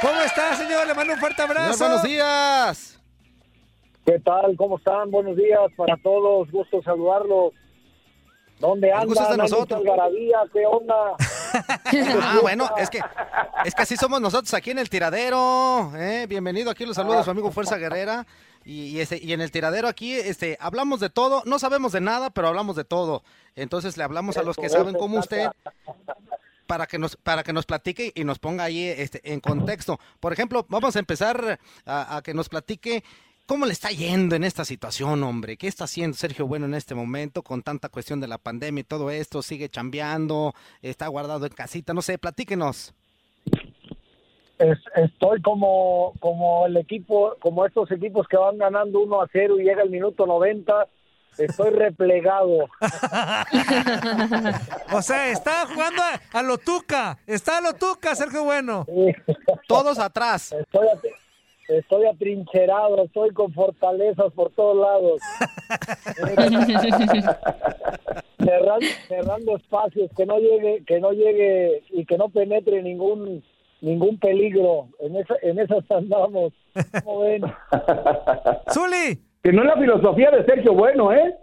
¿Cómo está, señor? Le mando un fuerte abrazo. Señor, buenos días. ¿Qué tal? ¿Cómo están? Buenos días para todos. Gusto saludarlos. ¿Dónde andan? gusto de ¿Hay mucha nosotros. ¿Qué onda? Ah, bueno, es que, es que así somos nosotros aquí en el tiradero. ¿eh? Bienvenido, aquí los saluda su amigo Fuerza Guerrera. Y, y, este, y en el tiradero aquí este, hablamos de todo, no sabemos de nada, pero hablamos de todo. Entonces le hablamos a los que saben como usted para que nos para que nos platique y nos ponga ahí este, en contexto. Por ejemplo, vamos a empezar a, que nos platique cómo le está yendo en esta situación, hombre. ¿Qué está haciendo Sergio Bueno en este momento con tanta cuestión de la pandemia y todo esto? ¿Sigue chambeando? ¿Está guardado en casita? No sé, platíquenos. Es- estoy como, como el equipo, como estos equipos que van ganando 1 a 0 y llega el minuto 90. Estoy replegado. O sea, está jugando a, a lo tuca. Está a lo tuca, Sergio Bueno. Todos atrás. Estoy, estoy atrincherado, estoy con fortalezas por todos lados. cerrando, cerrando espacios que no llegue, que no llegue y que no penetre ningún ningún peligro. En esa, en esas andamos. ¿Cómo ven? Zuli. Que no es la filosofía de Sergio Bueno, ¿eh?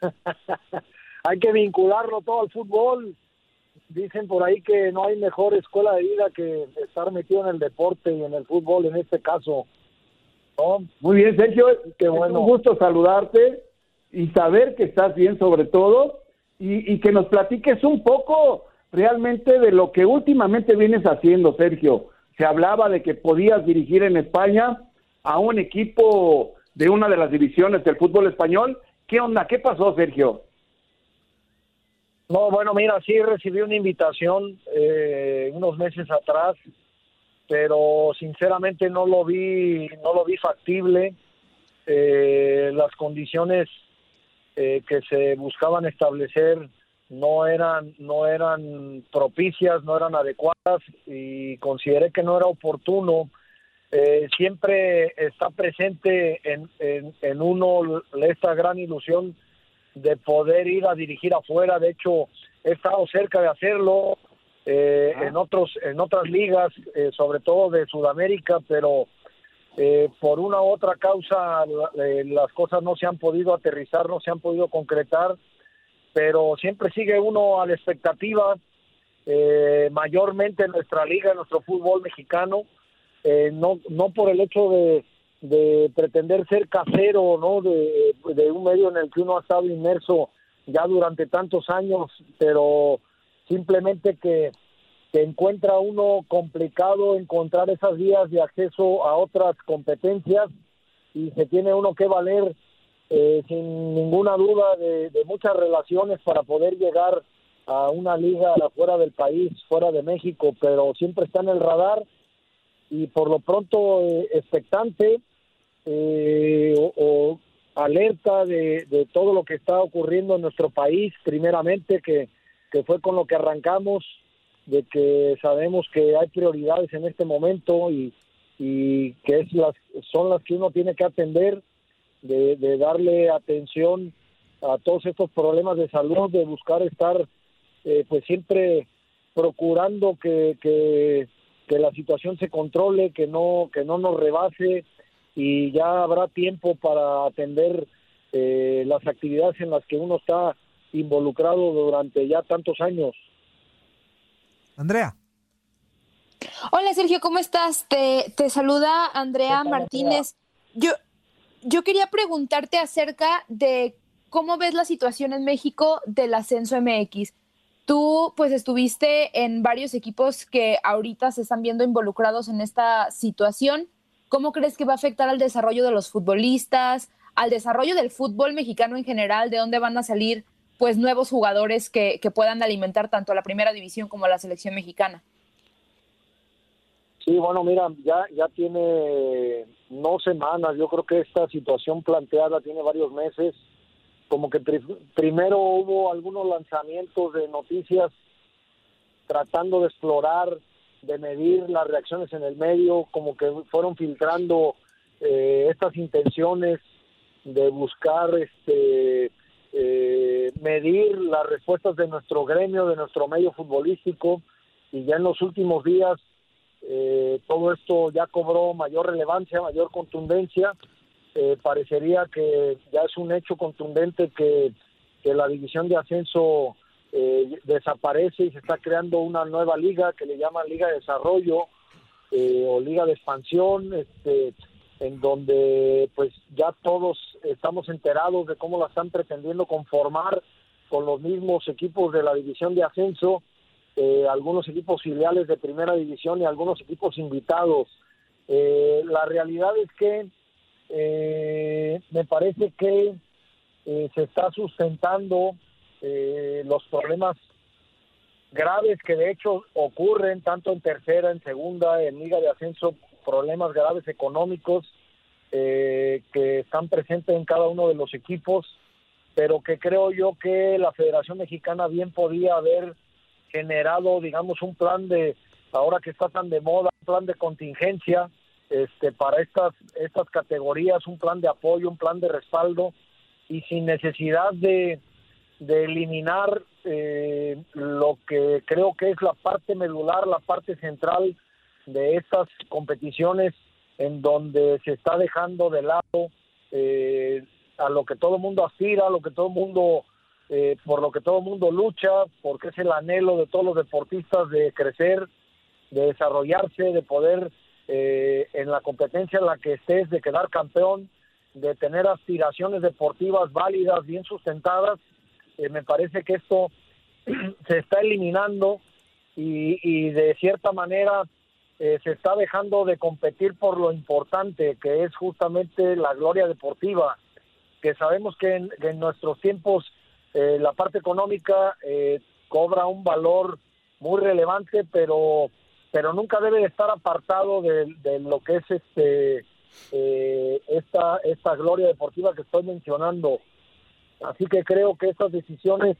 Hay que vincularlo todo al fútbol. Dicen por ahí que no hay mejor escuela de vida que estar metido en el deporte y en el fútbol en este caso. ¿no? Muy bien, Sergio. Qué es bueno. un gusto saludarte y saber que estás bien sobre todo y, y que nos platiques un poco realmente de lo que últimamente vienes haciendo, Sergio. Se hablaba de que podías dirigir en España a un equipo de una de las divisiones del fútbol español. ¿Qué onda? ¿Qué pasó, Sergio? No, bueno, mira, sí recibí una invitación eh, unos meses atrás, pero sinceramente no lo vi, no lo vi factible. Eh, las condiciones eh, que se buscaban establecer no eran, no eran propicias, no eran adecuadas y consideré que no era oportuno. Eh, siempre está presente en, en, en uno esta gran ilusión de poder ir a dirigir afuera. De hecho, he estado cerca de hacerlo eh, en otros en otras ligas, eh, sobre todo de Sudamérica, pero eh, por una u otra causa la- eh, las cosas no se han podido aterrizar, no se han podido concretar, pero siempre sigue uno a la expectativa, eh, mayormente en nuestra liga, en nuestro fútbol mexicano, eh, no, no por el hecho de, de pretender ser casero, ¿no? De, de un medio en el que uno ha estado inmerso ya durante tantos años, pero simplemente que, que encuentra uno complicado encontrar esas vías de acceso a otras competencias y se tiene uno que valer eh, sin ninguna duda de, de muchas relaciones para poder llegar a una liga fuera del país, fuera de México, pero siempre está en el radar y por lo pronto eh, expectante eh, o, alerta de, de todo lo que está ocurriendo en nuestro país, primeramente, que, que fue con lo que arrancamos, de que sabemos que hay prioridades en este momento y, y que es las, son las que uno tiene que atender, de, de darle atención a todos estos problemas de salud, de buscar estar eh, pues siempre procurando que, que, que la situación se controle, que no, que no nos rebase y ya habrá tiempo para atender eh, las actividades en las que uno está involucrado durante ya tantos años. Andrea. Hola Sergio, ¿cómo estás? Te, te saluda Andrea tal, Martínez. Yo, yo quería preguntarte acerca de cómo ves la situación en México del ascenso MX. Tú pues estuviste en varios equipos que ahorita se están viendo involucrados en esta situación. ¿Cómo crees que va a afectar al desarrollo de los futbolistas, al desarrollo del fútbol mexicano en general? ¿De dónde van a salir pues nuevos jugadores que, que puedan alimentar tanto a la primera división como a la selección mexicana? Sí, bueno, mira, ya, ya tiene no semanas, yo creo que esta situación planteada tiene varios meses, como que pri- primero hubo algunos lanzamientos de noticias tratando de explorar, de medir las reacciones en el medio, como que fueron filtrando eh, estas intenciones de buscar este eh, medir las respuestas de nuestro gremio, de nuestro medio futbolístico, y ya en los últimos días eh, todo esto ya cobró mayor relevancia, mayor contundencia. Eh, parecería que ya es un hecho contundente que, la división de ascenso eh, desaparece y se está creando una nueva liga que le llaman Liga de Desarrollo eh, o Liga de Expansión, este, en donde pues ya todos estamos enterados de cómo la están pretendiendo conformar con los mismos equipos de la división de ascenso eh, algunos equipos filiales de primera división y algunos equipos invitados. Eh, la realidad es que eh, me parece que eh, se está sustentando eh, los problemas graves que de hecho ocurren tanto en tercera, en segunda, en liga de ascenso, problemas graves económicos eh, que están presentes en cada uno de los equipos, pero que creo yo que la Federación Mexicana bien podía haber generado, digamos, un plan de, ahora que está tan de moda, un plan de contingencia este, para estas, estas categorías, un plan de apoyo, un plan de respaldo, y sin necesidad de, de eliminar eh, lo que creo que es la parte medular, la parte central de estas competiciones en donde se está dejando de lado eh, a lo que todo el mundo aspira, a lo que todo mundo eh, por lo que todo el mundo lucha, porque es el anhelo de todos los deportistas de crecer, de desarrollarse, de poder eh, en la competencia en la que estés, de quedar campeón, de tener aspiraciones deportivas válidas, bien sustentadas. Eh, me parece que esto se está eliminando y, de cierta manera eh, se está dejando de competir por lo importante que es justamente la gloria deportiva, que sabemos que en, que en nuestros tiempos eh, la parte económica eh, cobra un valor muy relevante, pero pero nunca debe de estar apartado de, lo que es este eh, esta esta gloria deportiva que estoy mencionando. Así que creo que estas decisiones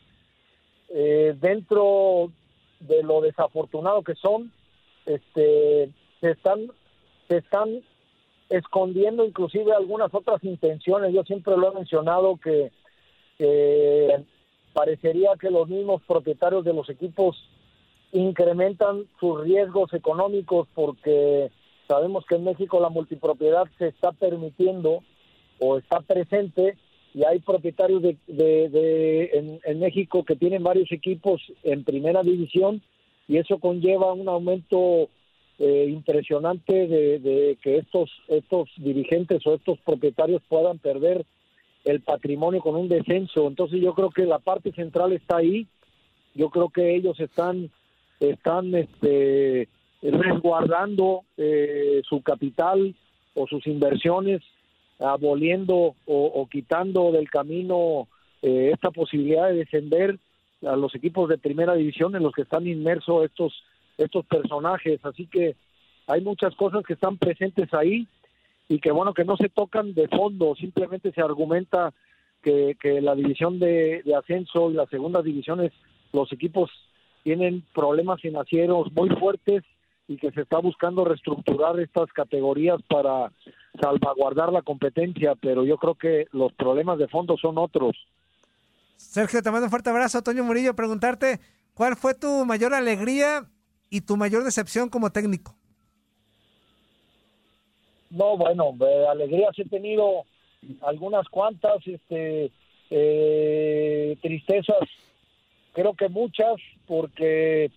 eh, dentro de lo desafortunado que son, este, se están se están escondiendo inclusive algunas otras intenciones. Yo siempre lo he mencionado que parecería que los mismos propietarios de los equipos incrementan sus riesgos económicos porque sabemos que en México la multipropiedad se está permitiendo o está presente y hay propietarios de, de- en, en México que tienen varios equipos en primera división y eso conlleva un aumento eh, impresionante de, de que estos estos dirigentes o estos propietarios puedan perder el patrimonio con un descenso. Entonces yo creo que la parte central está ahí. Yo creo que ellos están están este resguardando eh, su capital o sus inversiones aboliendo o, o quitando del camino eh, esta posibilidad de descender a los equipos de primera división en los que están inmersos estos estos personajes. Así que hay muchas cosas que están presentes ahí y que bueno que no se tocan de fondo simplemente se argumenta que, que la división de, de ascenso y las segundas divisiones los equipos tienen problemas financieros muy fuertes y que se está buscando reestructurar estas categorías para salvaguardar la competencia, pero yo creo que los problemas de fondo son otros. Sergio, te mando un fuerte abrazo. Toño Murillo, preguntarte, ¿cuál fue tu mayor alegría y tu mayor decepción como técnico? No, bueno, eh, alegrías he tenido algunas cuantas, este, eh, tristezas, creo que muchas, porque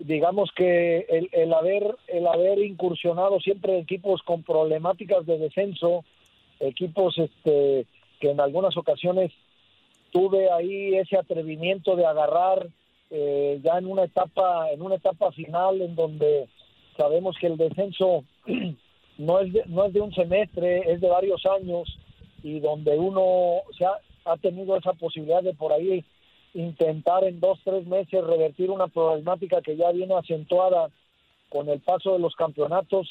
digamos que el, el haber el haber incursionado siempre equipos con problemáticas de descenso, equipos este que en algunas ocasiones tuve ahí ese atrevimiento de agarrar eh, ya en una etapa en una etapa final en donde sabemos que el descenso no es de, no es de un semestre es de varios años y donde uno se ha, ha tenido esa posibilidad de por ahí intentar en dos tres meses revertir una problemática que ya viene acentuada con el paso de los campeonatos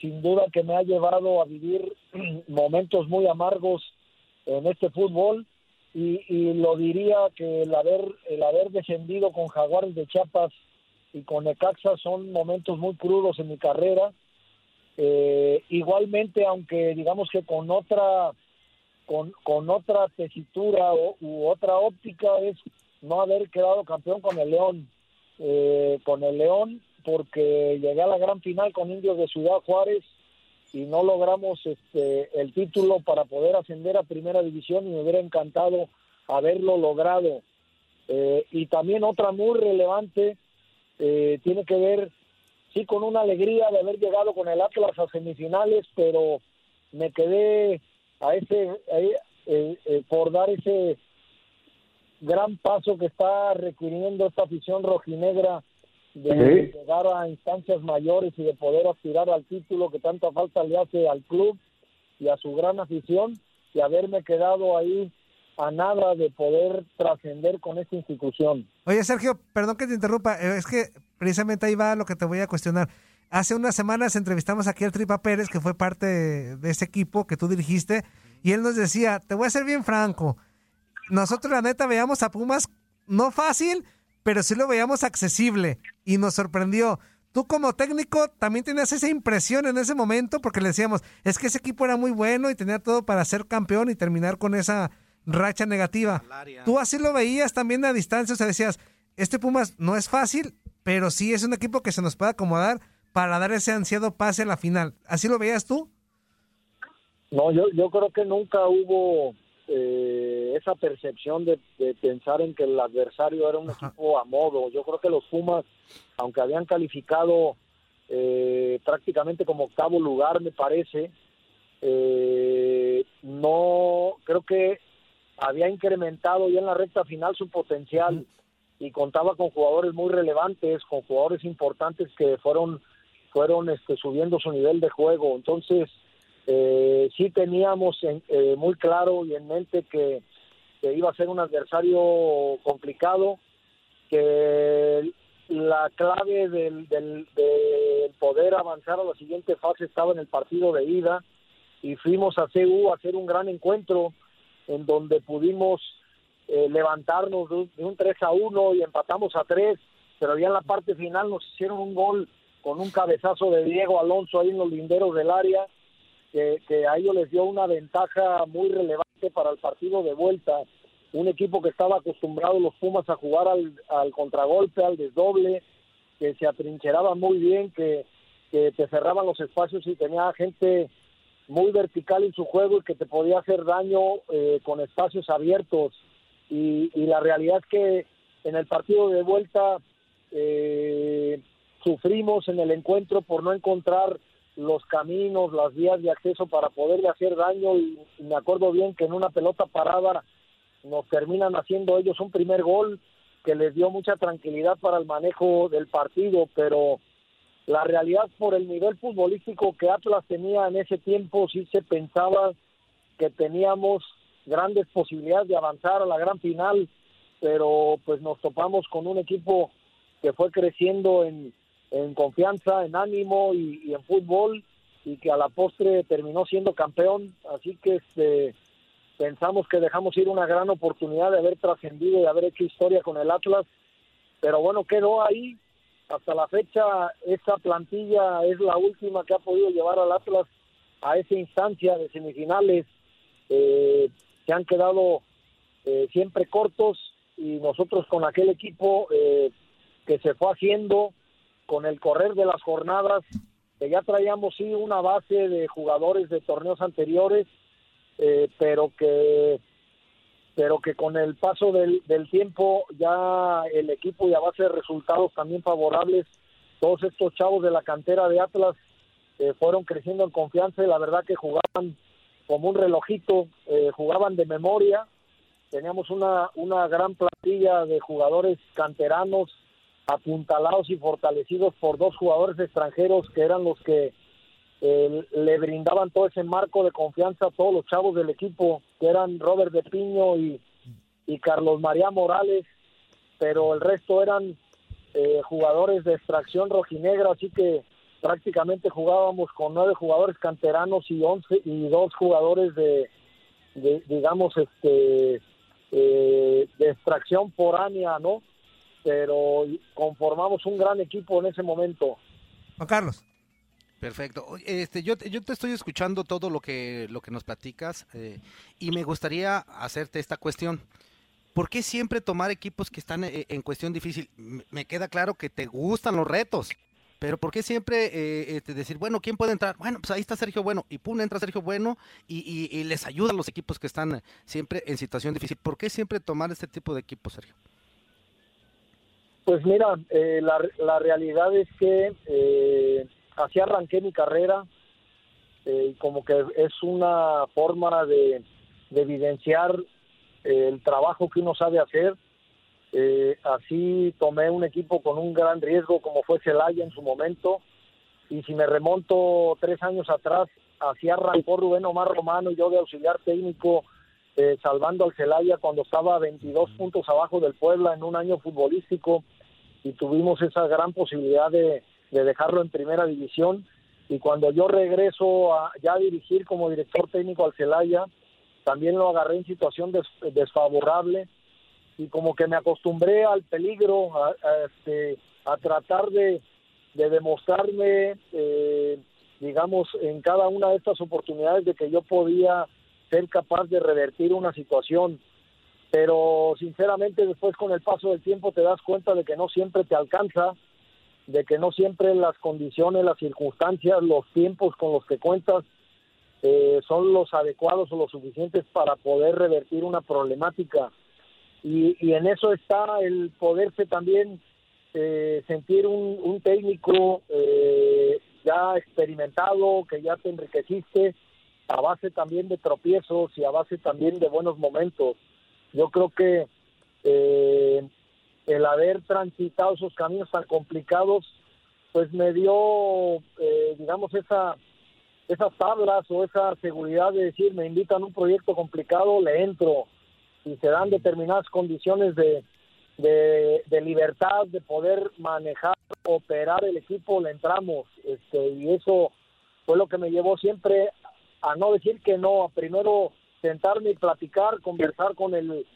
sin duda que me ha llevado a vivir momentos muy amargos en este fútbol. Y, lo diría que el haber el haber descendido con Jaguares de Chiapas y con Necaxa son momentos muy crudos en mi carrera. Eh, igualmente aunque digamos que con otra con, con otra tesitura o, u otra óptica es no haber quedado campeón con el León eh, con el León porque llegué a la gran final con Indios de Ciudad Juárez y no logramos este, el título para poder ascender a primera división y me hubiera encantado haberlo logrado. Eh, y también otra muy relevante eh, tiene que ver, sí, con una alegría de haber llegado con el Atlas a semifinales, pero me quedé a ese, eh, por dar ese gran paso que está requiriendo esta afición rojinegra de Sí. llegar a instancias mayores y de poder aspirar al título que tanta falta le hace al club y a su gran afición y haberme quedado ahí a nada de poder trascender con esta institución. Oye, Sergio, perdón que te interrumpa, eh, es que precisamente ahí va lo que te voy a cuestionar. Hace unas semanas entrevistamos aquí al Tripa Pérez, que fue parte de, de ese equipo que tú dirigiste, y él nos decía, te voy a ser bien franco, nosotros la neta veíamos a Pumas no fácil, pero sí lo veíamos accesible y nos sorprendió. Tú como técnico también tenías esa impresión en ese momento porque le decíamos, es que ese equipo era muy bueno y tenía todo para ser campeón y terminar con esa racha negativa. Tú así lo veías también a distancia, o sea, decías, este Pumas no es fácil, pero sí es un equipo que se nos puede acomodar para dar ese ansiado pase a la final. ¿Así lo veías tú? No, yo, yo creo que nunca hubo eh, esa percepción de, de pensar en que el adversario era un equipo a modo. Yo creo que los Pumas, aunque habían calificado eh, prácticamente como octavo lugar, me parece, eh, no creo que había incrementado ya en la recta final su potencial y contaba con jugadores muy relevantes, con jugadores importantes que fueron fueron este, subiendo su nivel de juego. Entonces, eh, sí teníamos en- eh, muy claro y en mente que, iba a ser un adversario complicado, que la clave del, del, del poder avanzar a la siguiente fase estaba en el partido de ida y fuimos a CU a hacer un gran encuentro en donde pudimos eh, levantarnos de un, de un 3 a 1 y empatamos a 3, pero ya en la parte final nos hicieron un gol con un cabezazo de Diego Alonso ahí en los linderos del área, que, a ellos les dio una ventaja muy relevante para el partido de vuelta. Un equipo que estaba acostumbrado los Pumas a jugar al, contragolpe, al desdoble, que se atrincheraba muy bien, que, que te cerraban los espacios y tenía gente muy vertical en su juego y que te podía hacer daño eh, con espacios abiertos. Y, y la realidad es que en el partido de vuelta eh, sufrimos en el encuentro por no encontrar los caminos, las vías de acceso para poderle hacer daño y, y me acuerdo bien que en una pelota parada nos terminan haciendo ellos un primer gol que les dio mucha tranquilidad para el manejo del partido, pero la realidad por el nivel futbolístico que Atlas tenía en ese tiempo sí se pensaba que teníamos grandes posibilidades de avanzar a la gran final, pero pues nos topamos con un equipo que fue creciendo en, en confianza, en ánimo y, en fútbol y que a la postre terminó siendo campeón, así que este pensamos que dejamos ir una gran oportunidad de haber trascendido y haber hecho historia con el Atlas, pero bueno, quedó ahí. Hasta la fecha, esa plantilla es la última que ha podido llevar al Atlas a esa instancia de semifinales. Eh, se han quedado eh, siempre cortos y nosotros con aquel equipo eh, que se fue haciendo con el correr de las jornadas, que ya traíamos sí una base de jugadores de torneos anteriores, eh, pero que pero que con el paso del, tiempo ya el equipo y a base de resultados también favorables, todos estos chavos de la cantera de Atlas eh, fueron creciendo en confianza y la verdad que jugaban como un relojito, eh, jugaban de memoria, teníamos una, una gran plantilla de jugadores canteranos apuntalados y fortalecidos por dos jugadores extranjeros que eran los que eh, le brindaban todo ese marco de confianza a todos los chavos del equipo, que eran Robert de Piño y, y Carlos María Morales, pero el resto eran eh, jugadores de extracción rojinegra, así que prácticamente jugábamos con nueve jugadores canteranos y once y dos jugadores de, digamos, este, eh, de extracción foránea, ¿no? Pero conformamos un gran equipo en ese momento. Juan Carlos. Perfecto. Oye, Este, yo, te- yo te estoy escuchando todo lo que, lo que nos platicas eh, y me gustaría hacerte esta cuestión. ¿Por qué siempre tomar equipos que están eh, en cuestión difícil? Me queda claro que te gustan los retos, pero ¿por qué siempre eh, este, decir, bueno, ¿quién puede entrar? Bueno, pues ahí está Sergio Bueno y pum, entra Sergio Bueno y, y- y les ayuda a los equipos que están siempre en situación difícil. ¿Por qué siempre tomar este tipo de equipos, Sergio? Pues mira, eh, la, la realidad es que eh, así arranqué mi carrera, eh, como que es una forma de, de evidenciar eh, el trabajo que uno sabe hacer. Así tomé un equipo con un gran riesgo como fue Celaya en su momento. Y si me remonto tres años atrás, así arrancó Rubén Omar Romano y yo de auxiliar técnico eh, salvando al Celaya cuando estaba 22 puntos abajo del Puebla en un año futbolístico y tuvimos esa gran posibilidad de, de dejarlo en primera división. Y cuando yo regreso a ya dirigir como director técnico al Celaya también lo agarré en situación des- desfavorable. Y como que me acostumbré al peligro a, este, tratar de, de demostrarme eh, digamos en cada una de estas oportunidades de que yo podía ser capaz de revertir una situación pero sinceramente después con el paso del tiempo te das cuenta de que no siempre te alcanza, de que no siempre las condiciones, las circunstancias, los tiempos con los que cuentas eh, son los adecuados o los suficientes para poder revertir una problemática. Y, y en eso está el poderse también eh, sentir un, un técnico eh, ya experimentado, que ya te enriqueciste, a base también de tropiezos y a base también de buenos momentos yo creo que eh, el haber transitado esos caminos tan complicados, pues me dio, eh, digamos, esa esas tablas o esa seguridad de decir, me invitan a un proyecto complicado, le entro. Y se dan determinadas condiciones de, de, de libertad, de poder manejar, operar el equipo, le entramos. Este, y eso fue lo que me llevó siempre a no decir que no, a primero sentarme y platicar, conversar con el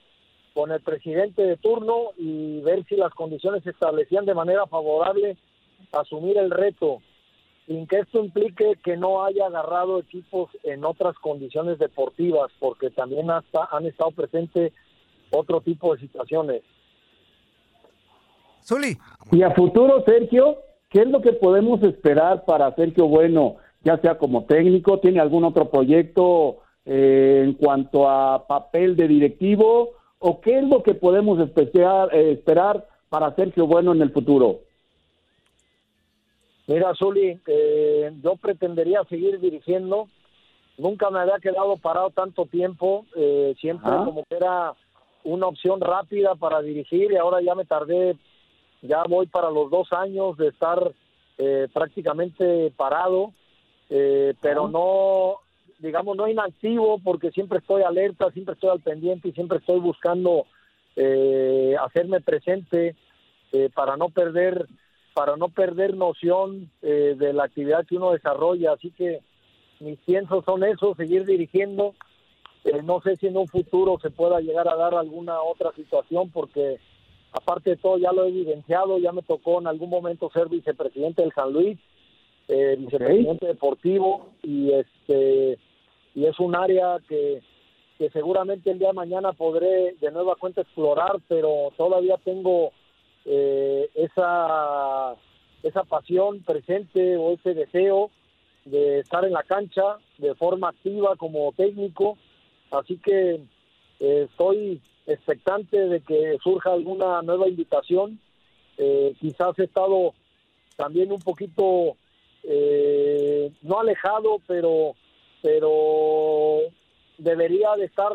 con el presidente de turno y ver si las condiciones se establecían de manera favorable, asumir el reto, sin que esto implique que no haya agarrado equipos en otras condiciones deportivas, porque también hasta han estado presentes otro tipo de situaciones. Zuli. Y a futuro, Sergio, ¿qué es lo que podemos esperar para Sergio Bueno, ya sea como técnico, tiene algún otro proyecto eh, en cuanto a papel de directivo, o qué es lo que podemos especial- eh, esperar para Sergio Bueno en el futuro? Mira, Zuli, eh, yo pretendería seguir dirigiendo. Nunca me había quedado parado tanto tiempo. eh, siempre Ajá. como que era una opción rápida para dirigir y ahora ya me tardé, ya voy para los dos años de estar eh, prácticamente parado. eh, pero no, digamos, no inactivo porque siempre estoy alerta, siempre estoy al pendiente y siempre estoy buscando eh, hacerme presente eh, para no perder para no perder noción eh, de la actividad que uno desarrolla. Así que mis piensos son esos, seguir dirigiendo. Eh, no sé si en un futuro se pueda llegar a dar alguna otra situación porque aparte de todo ya lo he evidenciado, ya me tocó en algún momento ser vicepresidente del San Luis, eh, vicepresidente deportivo y este y es un área que, que seguramente el día de mañana podré de nueva cuenta explorar, pero todavía tengo eh, esa, esa pasión presente o ese deseo de estar en la cancha de forma activa como técnico. Así que eh, estoy expectante de que surja alguna nueva invitación. Eh, quizás he estado también un poquito, eh, no alejado, pero, pero debería de estar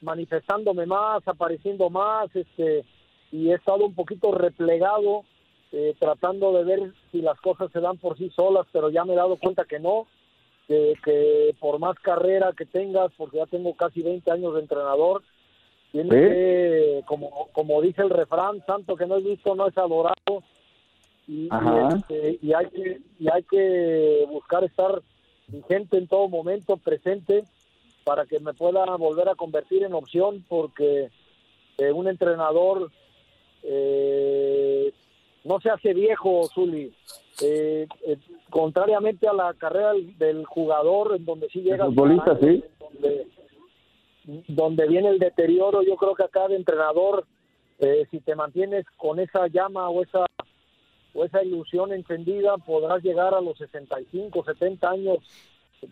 manifestándome más, apareciendo más, este, y he estado un poquito replegado eh, tratando de ver si las cosas se dan por sí solas, pero ya me he dado cuenta que no, que, que por más carrera que tengas, porque ya tengo casi 20 años de entrenador, tienes que, como, como dice el refrán, santo que no es visto no es adorado, y, y, este, y hay que y hay que buscar estar vigente en todo momento, presente, para que me pueda volver a convertir en opción, porque eh, un entrenador eh, no se hace viejo, Zuli. Eh, eh, contrariamente a la carrera del, del jugador, en donde sí llega... futbolista, sí. Donde, donde viene el deterioro, yo creo que acá de entrenador, eh, si te mantienes con esa llama o esa esa ilusión encendida, podrás llegar a los 65, 70 años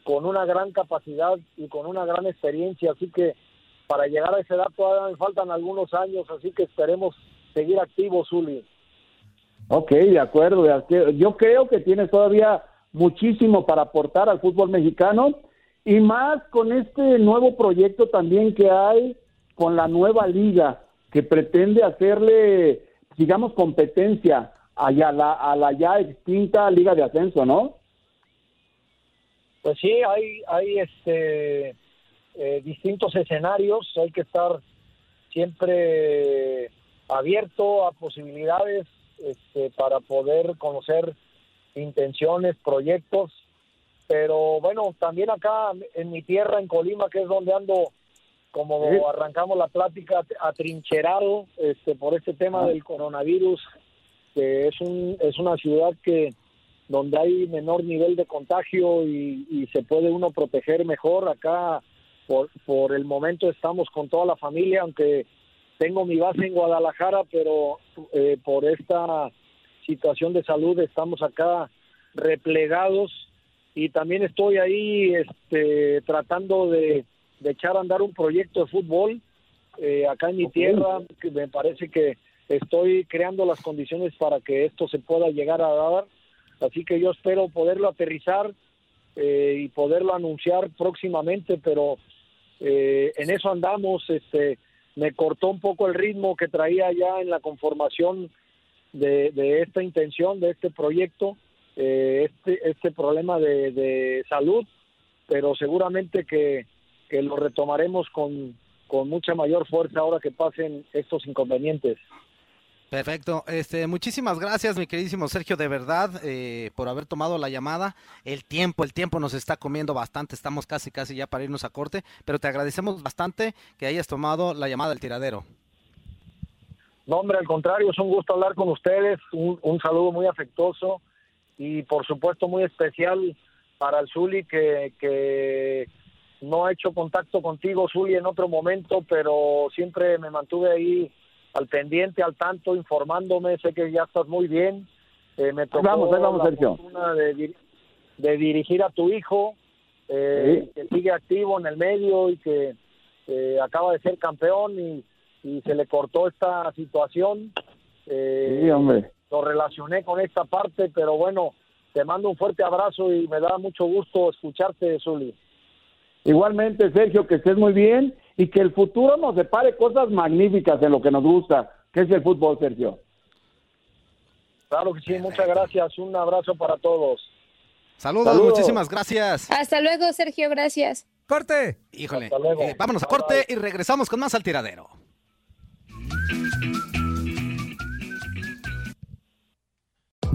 con una gran capacidad y con una gran experiencia. Así que para llegar a esa edad todavía me faltan algunos años, así que esperemos seguir activos, Zuli. Ok, de acuerdo. Yo creo que tienes todavía muchísimo para aportar al fútbol mexicano y más con este nuevo proyecto también que hay con la nueva liga que pretende hacerle, digamos, competencia a la, a la ya extinta liga de ascenso, ¿no? Pues sí, hay, hay este, eh, distintos escenarios, hay que estar siempre abierto a posibilidades este, para poder conocer intenciones, proyectos, pero bueno, también acá en mi tierra, en Colima, que es donde ando, como Sí. arrancamos la plática, atrincherado este, por este tema del coronavirus, que es, un, es una ciudad que donde hay menor nivel de contagio y, y se puede uno proteger mejor. Acá, por, por el momento, estamos con toda la familia, aunque tengo mi base en Guadalajara, pero eh, por esta situación de salud estamos acá replegados y también estoy ahí este, tratando de, de echar a andar un proyecto de fútbol eh, acá en mi tierra, que me parece que estoy creando las condiciones para que esto se pueda llegar a dar, así que yo espero poderlo aterrizar eh, y poderlo anunciar próximamente, pero eh, en eso andamos, este, me cortó un poco el ritmo que traía ya en la conformación de, de esta intención, de este proyecto, eh, este, este problema de, de salud, pero seguramente que, que lo retomaremos con, con mucha mayor fuerza ahora que pasen estos inconvenientes. Perfecto. Este, muchísimas gracias, mi queridísimo Sergio, de verdad, eh, por haber tomado la llamada. El tiempo, el tiempo nos está comiendo bastante. Estamos casi, casi ya para irnos a corte, pero te agradecemos bastante que hayas tomado la llamada del tiradero. No, hombre, al contrario, es un gusto hablar con ustedes, un, un saludo muy afectuoso y por supuesto muy especial para el Zuli que, que no ha hecho contacto contigo, Zuli, en otro momento, pero siempre me mantuve ahí al pendiente, al tanto, informándome, sé que ya estás muy bien. Eh, me tocó vamos, ahí vamos, la Sergio. fortuna de, dir- de dirigir a tu hijo, eh, que sigue activo en el medio y que eh, acaba de ser campeón y, y se le cortó esta situación. Eh, Sí, hombre. Lo relacioné con esta parte, pero bueno, te mando un fuerte abrazo y me da mucho gusto escucharte, Zuli. Igualmente, Sergio, que estés muy bien y que el futuro nos depare cosas magníficas en lo que nos gusta, que es el fútbol, Sergio. Claro que sí, muchas gracias. Un abrazo para todos. Saludos, Saludos. muchísimas gracias. Hasta luego, Sergio, gracias. ¡Corte! Híjole, Hasta luego. eh, vámonos a corte y regresamos con más al tiradero.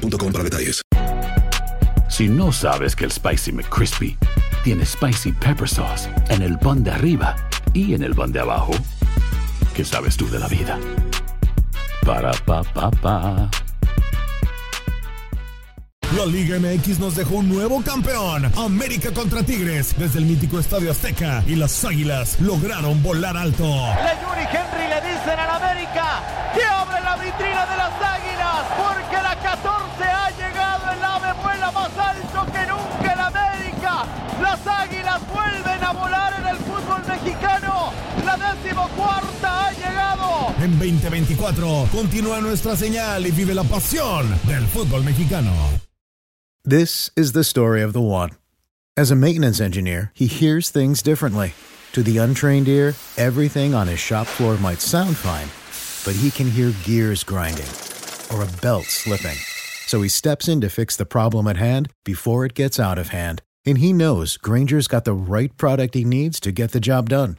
para detalles. Si no sabes que el Spicy McCrispy tiene Spicy Pepper Sauce en el pan de arriba y en el pan de abajo, ¿qué sabes tú de la vida? Para, pa, pa, pa. La Liga MX nos dejó un nuevo campeón. América contra Tigres desde el mítico Estadio Azteca y las Águilas lograron volar alto. Le Yuri Henry le dicen al América decimocuarta ha llegado. En 2024 continúa nuestra señal y vive la pasión del fútbol mexicano. This is the story of the one. As a maintenance engineer, he hears things differently. To the untrained ear, everything on his shop floor might sound fine, but he can hear gears grinding or a belt slipping. So he steps in to fix the problem at hand before it gets out of hand. And he knows Granger's got the right product he needs to get the job done,